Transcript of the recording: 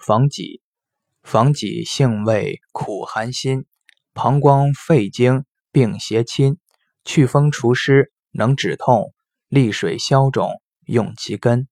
防己防己性味苦寒辛膀胱肺经病邪侵祛风除湿能止痛利水消肿用其根